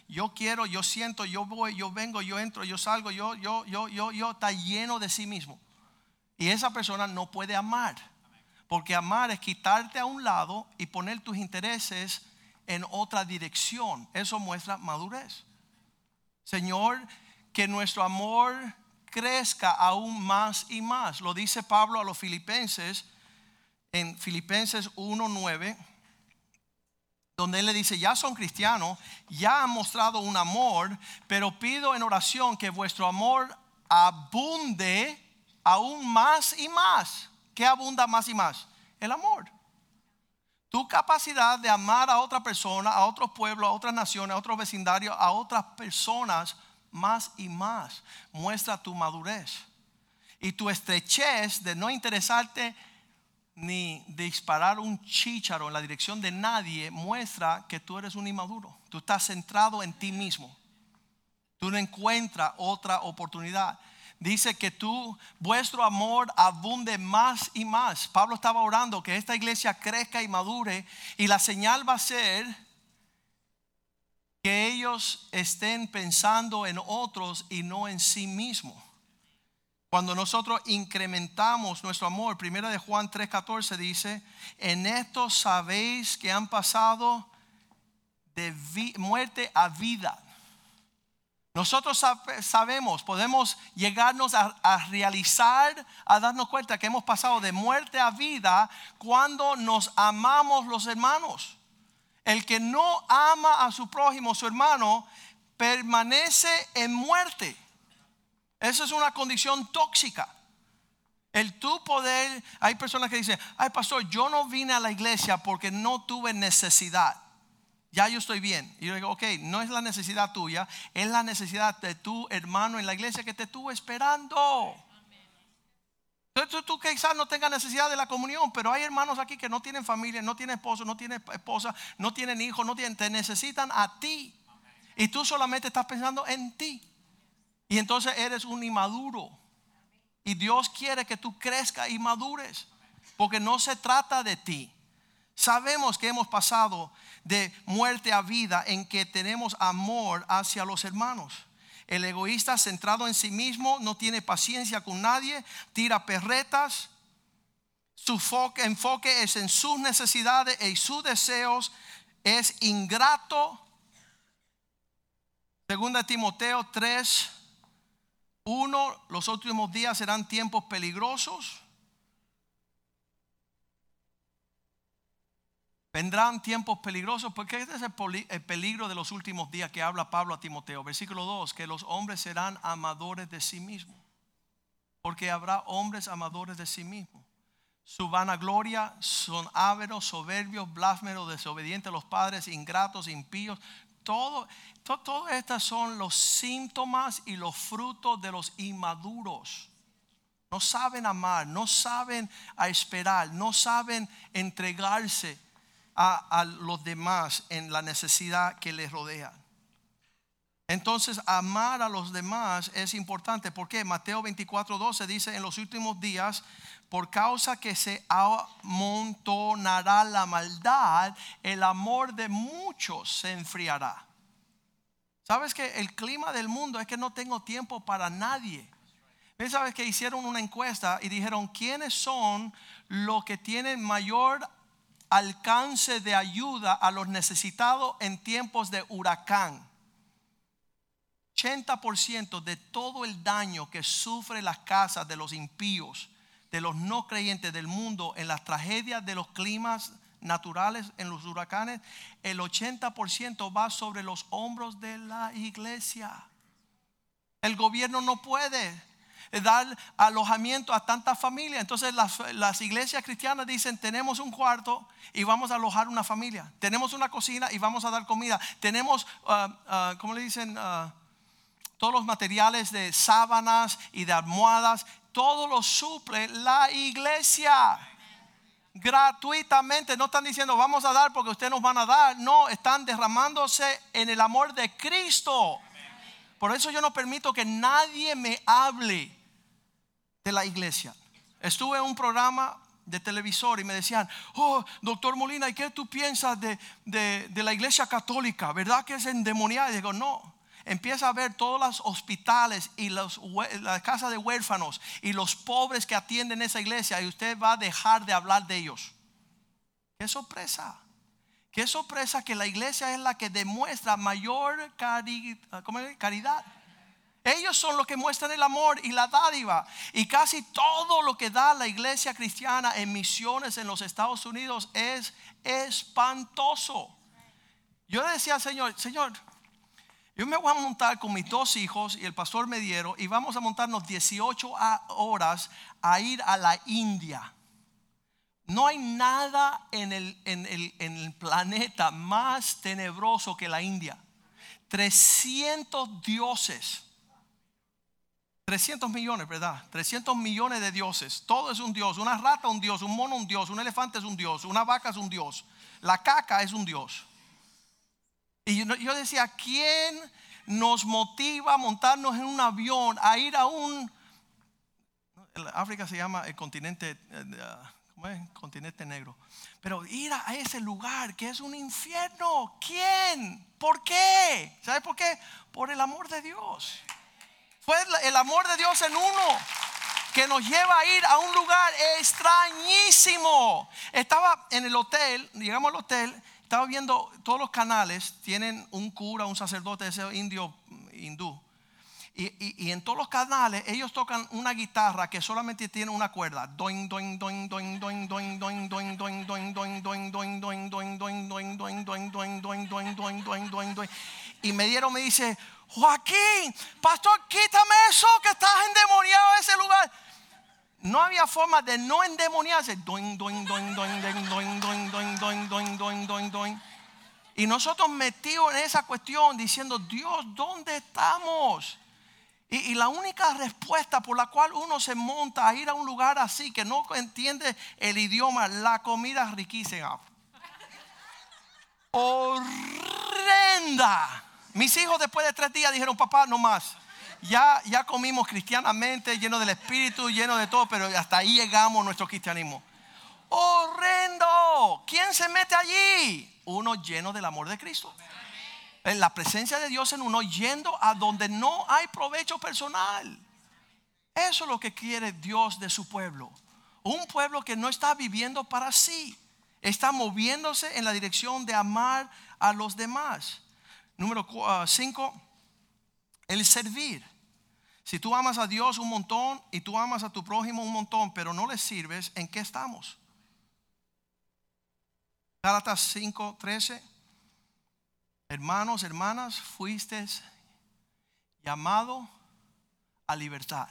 yo quiero, yo siento, yo voy, yo vengo, yo entro, yo salgo, yo, yo, yo, yo, yo, está lleno de sí mismo. Y esa persona no puede amar. Porque amar es quitarte a un lado y poner tus intereses en otra dirección. Eso muestra madurez. Señor, que nuestro amor crezca aún más y más. Lo dice Pablo a los filipenses en Filipenses 1.9 donde él le dice, ya son cristianos, ya han mostrado un amor, pero pido en oración que vuestro amor abunde aún más y más. ¿Qué abunda más y más? El amor. Tu capacidad de amar a otra persona, a otros pueblos, a otras naciones, a otros vecindarios, a otras personas más y más, muestra tu madurez. Y tu estrechez de no interesarte ni disparar un chícharo en la dirección de nadie muestra que tú eres un inmaduro. Tú estás centrado en ti mismo. Tú no encuentras otra oportunidad. Dice que tú, vuestro amor abunde más y más. Pablo estaba orando que esta iglesia crezca y madure y la señal va a ser que ellos estén pensando en otros y no en sí mismos. Cuando nosotros incrementamos nuestro amor, primera de Juan 3:14 dice, en esto sabéis que han pasado de muerte a vida. Nosotros sabemos, podemos llegarnos a, a, realizar, a darnos cuenta que hemos pasado de muerte a vida cuando nos amamos los hermanos. El que no ama a su prójimo, su hermano, permanece en muerte. Esa es una condición tóxica. El tu poder, hay personas que dicen, ay pastor, yo no vine a la iglesia porque no tuve necesidad. Ya yo estoy bien. Y yo digo, ok, no es la necesidad tuya, es la necesidad de tu hermano en la iglesia que te estuvo esperando. Entonces tú quizás no tengas necesidad de la comunión, pero hay hermanos aquí que no tienen familia, no tienen esposo, no tienen esposa, no tienen hijos, no tienen, te necesitan a ti. Y tú solamente estás pensando en ti. Y entonces eres un inmaduro. Y Dios quiere que tú crezcas y madures. Porque no se trata de ti. Sabemos que hemos pasado de muerte a vida en que tenemos amor hacia los hermanos. El egoísta centrado en sí mismo no tiene paciencia con nadie, tira perretas. Su enfoque es en sus necesidades y sus deseos. Es ingrato. Segunda Timoteo 3, Uno, los últimos días serán tiempos peligrosos. Vendrán tiempos peligrosos, porque este es el peligro de los últimos días que habla Pablo a Timoteo. Versículo 2, que los hombres serán amadores de sí mismos, porque habrá hombres amadores de sí mismos. Su vanagloria son áveros, soberbios, blasfemos, desobedientes a los padres, ingratos, impíos. Todo, todo, todas estas son los síntomas y los frutos de los inmaduros. No saben amar, no saben a esperar, no saben entregarse a, los demás en la necesidad que les rodea. Entonces, amar a los demás es importante porque Mateo 24, 12 dice: En los últimos días, por causa que se amontonará la maldad, el amor de muchos se enfriará. Sabes que el clima del mundo es que no tengo tiempo para nadie. ¿Sabes que hicieron una encuesta y dijeron quiénes son los que tienen mayor alcance de ayuda a los necesitados en tiempos de huracán. 80% de todo el daño que sufre las casas de los impíos, de los no creyentes del mundo en las tragedias de los climas naturales, en los huracanes, el 80% va sobre los hombros de la iglesia. El gobierno no puede dar alojamiento a tantas familias. Entonces las, iglesias cristianas dicen, tenemos un cuarto y vamos a alojar una familia. Tenemos una cocina y vamos a dar comida. Tenemos, uh, ¿cómo le dicen? Uh, todos los materiales de sábanas y de almohadas. Todo lo suple la iglesia gratuitamente. No están diciendo vamos a dar porque ustedes nos van a dar. No, están derramándose en el amor de Cristo. Por eso yo no permito que nadie me hable de la iglesia. Estuve en un programa de televisor y me decían, oh, doctor Molina, ¿y qué tú piensas de, la iglesia católica? ¿Verdad que es endemoniada? Y digo, no. Empieza a ver todos los hospitales y las casas de huérfanos y los pobres que atienden esa iglesia y usted va a dejar de hablar de ellos. Qué sorpresa. Qué sorpresa que la iglesia es la que demuestra mayor caridad. Ellos son los que muestran el amor y la dádiva. Y casi todo lo que da la iglesia cristiana en misiones en los Estados Unidos es espantoso. Yo decía al Señor, Señor, yo me voy a montar con mis dos hijos y el pastor Mediero y vamos a montarnos 18 horas a ir a la India. No hay nada en el, en el, planeta más tenebroso que la India. 300 dioses. 300 millones, ¿verdad? 300 millones de dioses. Todo es un dios. Una rata un dios, un mono un dios, un elefante es un dios, una vaca es un dios. La caca es un dios. Y yo decía, ¿quién nos motiva a montarnos en un avión, a ir a un... África se llama el continente... Eh, Continente negro. Pero ir a ese lugar que es un infierno, ¿quién? ¿Por qué? ¿Sabe por qué? Por el amor de Dios. Fue el amor de Dios en uno que nos lleva a ir a un lugar extrañísimo. Estaba en el hotel, llegamos al hotel, estaba viendo todos los canales, tienen un cura, un sacerdote, ese indio hindú y, en todos los canales ellos tocan una guitarra que solamente tiene una cuerda. Y me dieron, me dice, Joaquín, pastor, quítame eso que estás endemoniado en ese lugar. No había forma de no endemoniarse. Y nosotros metidos en esa cuestión diciendo, Dios, ¿dónde estamos? Y, la única respuesta por la cual uno se monta a ir a un lugar así que no entiende el idioma, la comida riquísima. Horrenda. Mis hijos después de tres días dijeron, papá, no más. Ya, ya comimos cristianamente, lleno del espíritu, lleno de todo, pero hasta ahí llegamos nuestro cristianismo. Horrendo. ¿Quién se mete allí? Uno lleno del amor de Cristo en la presencia de Dios en uno, yendo a donde no hay provecho personal. Eso es lo que quiere Dios de su pueblo. Un pueblo que no está viviendo para sí, está moviéndose en la dirección de amar a los demás. Número 5, ah, el servir. Si tú amas a Dios un montón y tú amas a tu prójimo un montón, pero no le sirves, ¿en qué estamos? Gálatas 5:13. Hermanos, hermanas, fuiste llamado a libertad.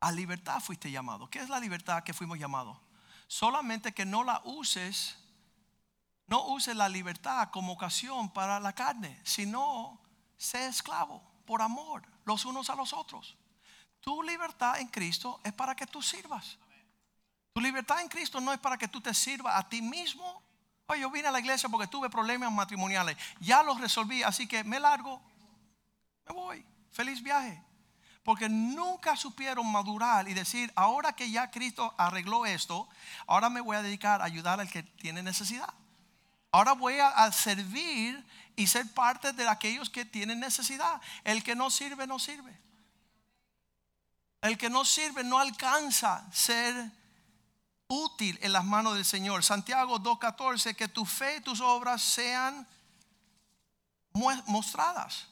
A libertad fuiste llamado. ¿Qué es la libertad que fuimos llamados? Solamente que no la uses, no uses la libertad como ocasión para la carne, sino sé esclavo por amor los unos a los otros. Tu libertad en Cristo es para que tú sirvas. Tu libertad en Cristo no es para que tú te sirvas a ti mismo. Oye, yo vine a la iglesia porque tuve problemas matrimoniales. Ya los resolví, así que me largo. Me voy. Feliz viaje. Porque nunca supieron madurar y decir, ahora que ya Cristo arregló esto, ahora me voy a dedicar a ayudar al que tiene necesidad. Ahora voy a, servir y ser parte de aquellos que tienen necesidad. El que no sirve, no sirve. El que no sirve no alcanza ser útil en las manos del Señor. Santiago 2.14, que tu fe y tus obras sean mostradas.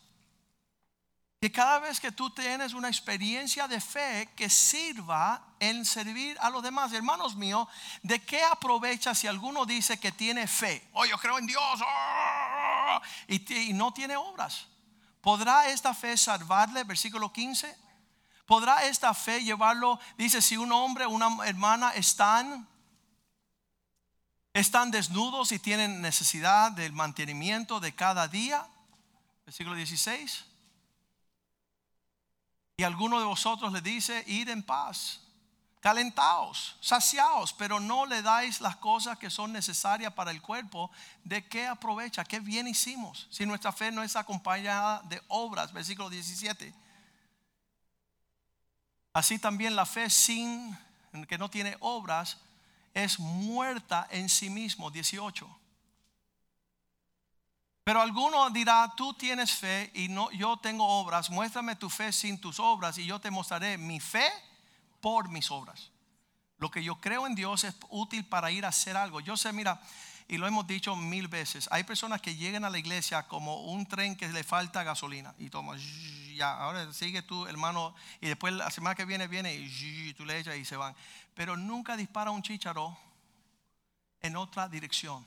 Que cada vez que tú tienes una experiencia de fe que sirva en servir a los demás, hermanos míos, ¿de qué aprovecha si alguno dice que tiene fe? Oh, yo creo en Dios oh, y, no tiene obras. ¿Podrá esta fe salvarle? Versículo 15. ¿Podrá esta fe llevarlo? Dice, si un hombre una hermana están están desnudos y tienen necesidad del mantenimiento de cada día. Versículo 16. Y alguno de vosotros le dice, id en paz, calentaos, saciaos, pero no le dais las cosas que son necesarias para el cuerpo. ¿De qué aprovecha? ¿Qué bien hicimos? Si nuestra fe no es acompañada de obras, versículo 17. Así también la fe sin que no tiene obras es muerta en sí mismo, 18. Pero alguno dirá, tú tienes fe y no, yo tengo obras. Muéstrame tu fe sin tus obras y yo te mostraré mi fe por mis obras. Lo que yo creo en Dios es útil para ir a hacer algo. Yo sé, mira, y lo hemos dicho mil veces, hay personas que llegan a la iglesia como un tren que le falta gasolina y toma, ya, ahora sigue tú hermano y después la semana que viene viene y tú le echas y se van. Pero nunca dispara un chícharo en otra dirección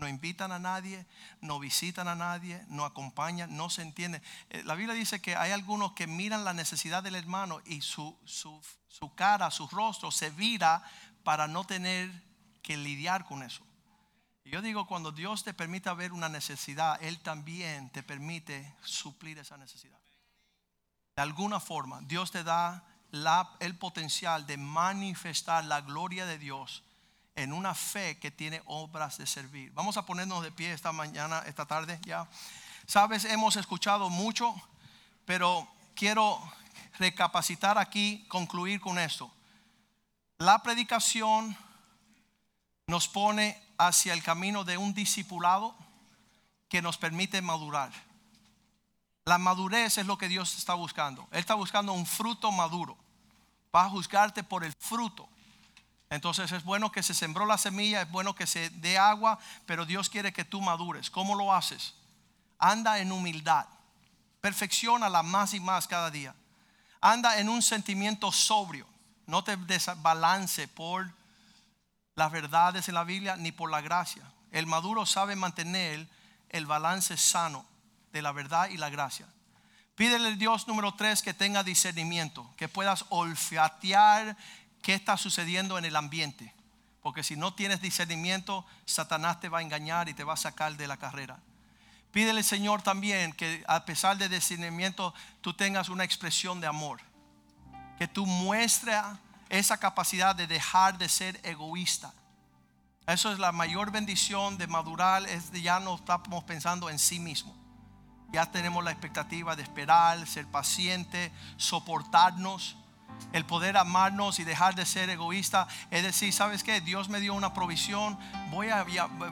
no invitan a nadie, no visitan a nadie, no acompañan, no se entiende. Eh, la Biblia dice que hay algunos que miran la necesidad del hermano y su, su, su cara, su rostro se vira para no tener que lidiar con eso. Yo digo, cuando Dios te permite ver una necesidad, Él también te permite suplir esa necesidad. De alguna forma, Dios te da la, el potencial de manifestar la gloria de Dios en una fe que tiene obras de servir. Vamos a ponernos de pie esta mañana, esta tarde ya. Sabes, hemos escuchado mucho, pero quiero recapacitar aquí, concluir con esto. La predicación nos pone hacia el camino de un discipulado que nos permite madurar. La madurez es lo que Dios está buscando. Él está buscando un fruto maduro. Va a juzgarte por el fruto. Entonces es bueno que se sembró la semilla, es bueno que se dé agua, pero Dios quiere que tú madures. ¿Cómo lo haces? Anda en humildad. Perfecciona más y más cada día. Anda en un sentimiento sobrio. No te desbalance por las verdades en la Biblia ni por la gracia. El maduro sabe mantener el balance sano de la verdad y la gracia. Pídele a Dios número tres que tenga discernimiento, que puedas olfatear qué está sucediendo en el ambiente. Porque si no tienes discernimiento, Satanás te va a engañar y te va a sacar de la carrera. Pídele, Señor, también que a pesar de discernimiento, tú tengas una expresión de amor. Que tú muestres esa capacidad de dejar de ser egoísta. Eso es la mayor bendición de madurar, es de ya no estamos pensando en sí mismo. Ya tenemos la expectativa de esperar, ser paciente, soportarnos el poder amarnos y dejar de ser egoísta. Es decir, ¿sabes qué? Dios me dio una provisión, voy a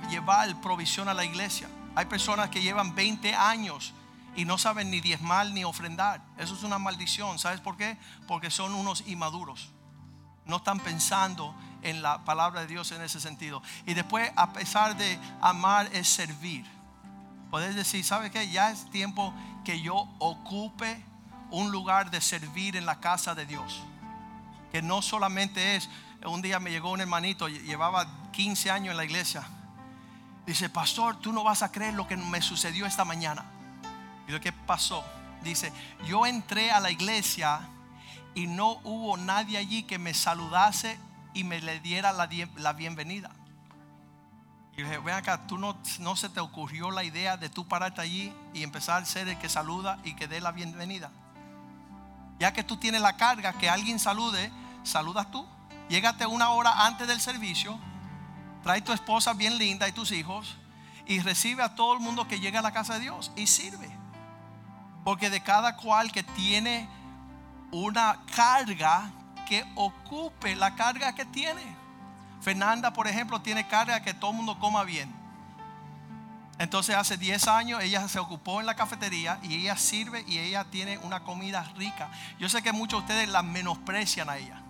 llevar provisión a la iglesia. Hay personas que llevan 20 años y no saben ni diezmar ni ofrendar. Eso es una maldición. ¿Sabes por qué? Porque son unos inmaduros. No están pensando en la palabra de Dios en ese sentido. Y después, a pesar de amar, es servir. Puedes decir, ¿sabes qué? Ya es tiempo que yo ocupe un lugar de servir en la casa de Dios. Que no solamente es, un día me llegó un hermanito, llevaba 15 años en la iglesia. Dice, pastor, tú no vas a creer lo que me sucedió esta mañana. Y lo que pasó, dice, yo entré a la iglesia y no hubo nadie allí que me saludase y me le diera la, la bienvenida. Y dije, ven acá, tú no, no se te ocurrió la idea de tú pararte allí y empezar a ser el que saluda y que dé la bienvenida. Ya que tú tienes la carga que alguien salude, saludas tú. Llégate una hora antes del servicio, trae tu esposa bien linda y tus hijos y recibe a todo el mundo que llega a la casa de Dios y sirve. Porque de cada cual que tiene una carga que ocupe la carga que tiene. Fernanda, por ejemplo, tiene carga que todo el mundo coma bien. Entonces hace 10 años ella se ocupó en la cafetería y ella sirve y ella tiene una comida rica. Yo sé que muchos de ustedes la menosprecian a ella.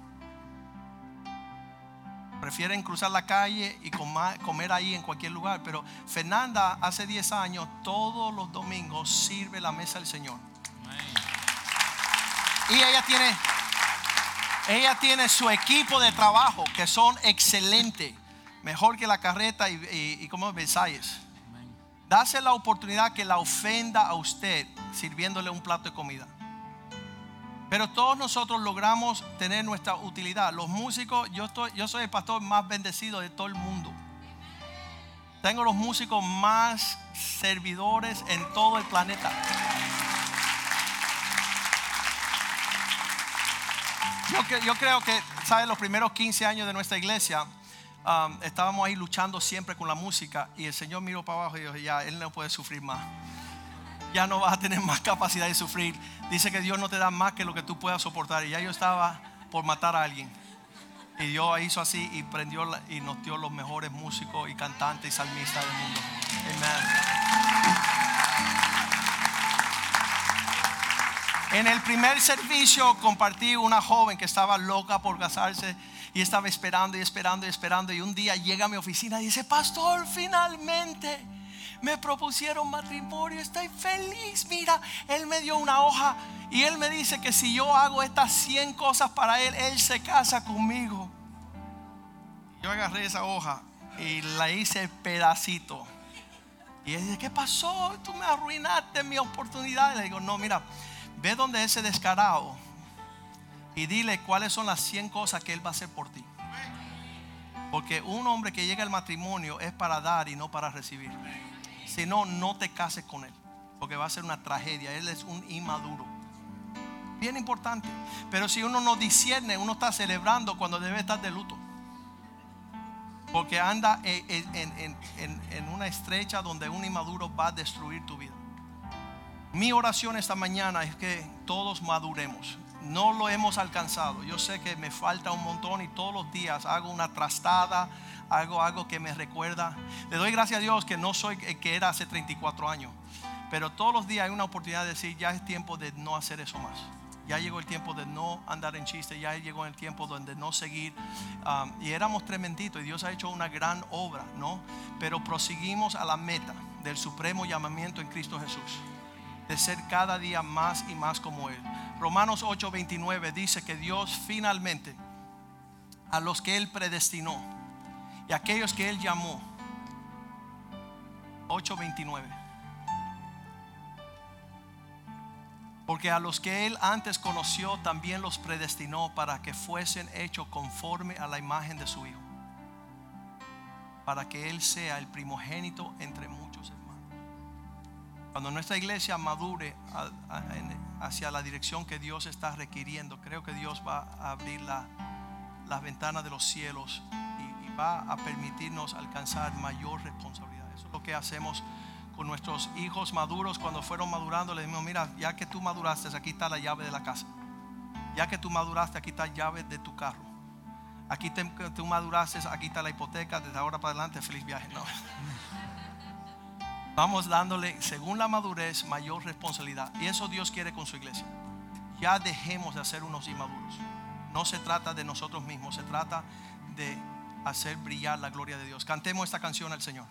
Prefieren cruzar la calle y comer ahí en cualquier lugar. Pero Fernanda hace 10 años todos los domingos sirve la mesa del Señor. Y ella tiene, ella tiene su equipo de trabajo que son excelentes. Mejor que la carreta y, como Versalles. Dase la oportunidad que la ofenda a usted sirviéndole un plato de comida. Pero todos nosotros logramos tener nuestra utilidad. Los músicos, yo, estoy, yo soy el pastor más bendecido de todo el mundo. Tengo los músicos más servidores en todo el planeta. Yo, creo que, ¿sabes? Los primeros 15 años de nuestra iglesia, estábamos ahí luchando siempre con la música y el Señor miró para abajo y dijo, ya, Él no puede sufrir más. Ya no vas a tener más capacidad de sufrir. Dice que Dios no te da más que lo que tú puedas soportar. Y ya yo estaba por matar a alguien. Y Dios hizo así y prendió y nos dio los mejores músicos y cantantes y salmistas del mundo. Amén. En el primer servicio compartí una joven que estaba loca por casarse y estaba esperando y esperando y esperando. Y un día llega a mi oficina y dice, pastor, finalmente me propusieron matrimonio, estoy feliz. Mira, él me dio una hoja y él me dice que si yo hago estas 100 cosas para él, él se casa conmigo. Yo agarré esa hoja y la hice pedacito. Y él dice, ¿qué pasó? Tú me arruinaste mi oportunidad. Y le digo, no, mira Ve donde ese descarado y dile cuáles son las 100 cosas que Él va a hacer por ti. Porque un hombre que llega al matrimonio es para dar y no para recibir. Si no, no te cases con Él. Porque va a ser una tragedia. Él es un inmaduro. Bien importante. Pero si uno no discierne, uno está celebrando cuando debe estar de luto. Porque anda en, en una estrecha donde un inmaduro va a destruir tu vida. Mi oración esta mañana es que todos maduremos. No lo hemos alcanzado. Yo sé que me falta un montón y todos los días hago una trastada, hago algo que me recuerda. Le doy gracias a Dios que no soy el que era hace 34 años. Pero todos los días hay una oportunidad de decir, ya es tiempo de no hacer eso más. Ya llegó el tiempo de no andar en chiste, ya llegó el tiempo donde no seguir. Y éramos tremenditos y Dios ha hecho una gran obra, ¿no? Pero proseguimos a la meta del supremo llamamiento en Cristo Jesús de ser cada día más y más como Él. Romanos 8:29 dice que Dios finalmente a los que Él predestinó y aquellos que Él llamó. 8:29. Porque a los que Él antes conoció también los predestinó para que fuesen hechos conforme a la imagen de su Hijo. Para que Él sea el primogénito entre muchos cuando nuestra iglesia madure hacia la dirección que Dios está requiriendo, creo que Dios va a abrir las ventanas de los cielos y, va a permitirnos alcanzar mayor responsabilidad. Eso es lo que hacemos con nuestros hijos maduros. Cuando fueron madurando, les dijimos, mira, ya que tú maduraste, aquí está la llave de la casa. Ya que tú maduraste, aquí está la llave de tu carro. Aquí tú maduraste, aquí está la hipoteca, desde ahora para adelante, feliz viaje. No. Vamos dándole, según la madurez, mayor responsabilidad. Y eso Dios quiere con su iglesia. Ya dejemos de hacer unos inmaduros. No se trata de nosotros mismos, se trata de hacer brillar la gloria de Dios. Cantemos esta canción al Señor.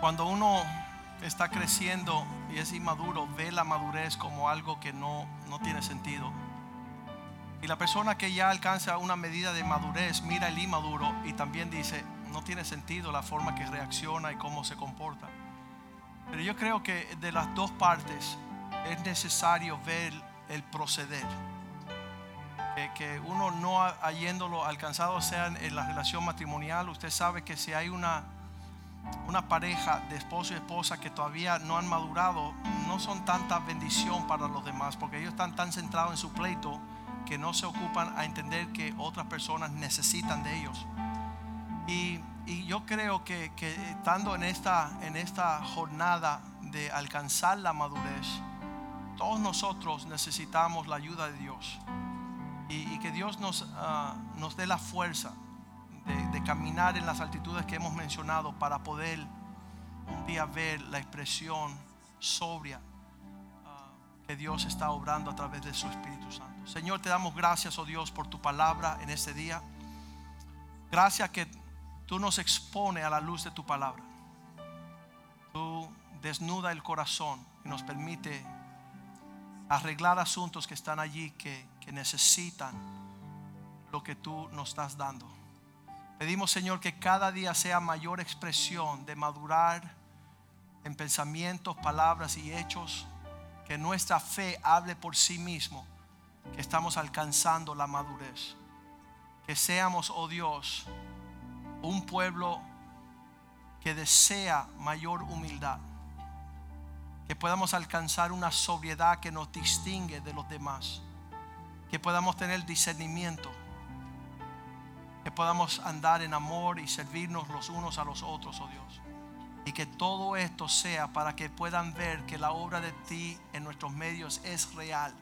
Cuando uno está creciendo y es inmaduro, ve la madurez como algo que no, no tiene sentido. Y la persona que ya alcanza una medida de madurez mira el inmaduro y también dice, no tiene sentido la forma que reacciona y cómo se comporta. Pero yo creo que de las dos partes es necesario ver el proceder. Que, uno no hayéndolo alcanzado sea en la relación matrimonial, usted sabe que si hay una, una pareja de esposo y esposa que todavía no han madurado, no son tanta bendición para los demás, porque ellos están tan centrados en su pleito que no se ocupan a entender que otras personas necesitan de ellos. Y, yo creo que, estando en esta, en esta jornada de alcanzar la madurez, todos nosotros necesitamos la ayuda de Dios. Y, que Dios nos, ah, nos dé la fuerza de, caminar en las altitudes que hemos mencionado para poder un día ver la expresión sobria ah, que Dios está obrando a través de su Espíritu Santo. Señor, te damos gracias, oh Dios, por tu palabra en este día. Gracias que tú nos expone a la luz de tu palabra. Tú desnuda el corazón y nos permite arreglar asuntos que están allí que, que necesitan lo que tú nos estás dando. Pedimos, Señor, que cada día sea mayor expresión de madurar en pensamientos, palabras y hechos, que nuestra fe hable por sí mismo, que estamos alcanzando la madurez. Que seamos, oh Dios, un pueblo que desea mayor humildad, que podamos alcanzar una sobriedad que nos distingue de los demás, que podamos tener discernimiento, que podamos andar en amor y servirnos los unos a los otros, oh Dios. Y que todo esto sea para que puedan ver que la obra de ti en nuestros medios es real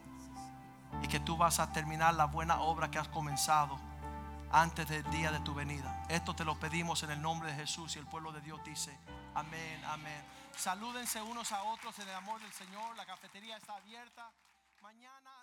y que tú vas a terminar la buena obra que has comenzado antes del día de tu venida. Esto te lo pedimos en el nombre de Jesús y el pueblo de Dios dice, amén, amén. Salúdense unos a otros en el amor del Señor. La cafetería está abierta. Mañana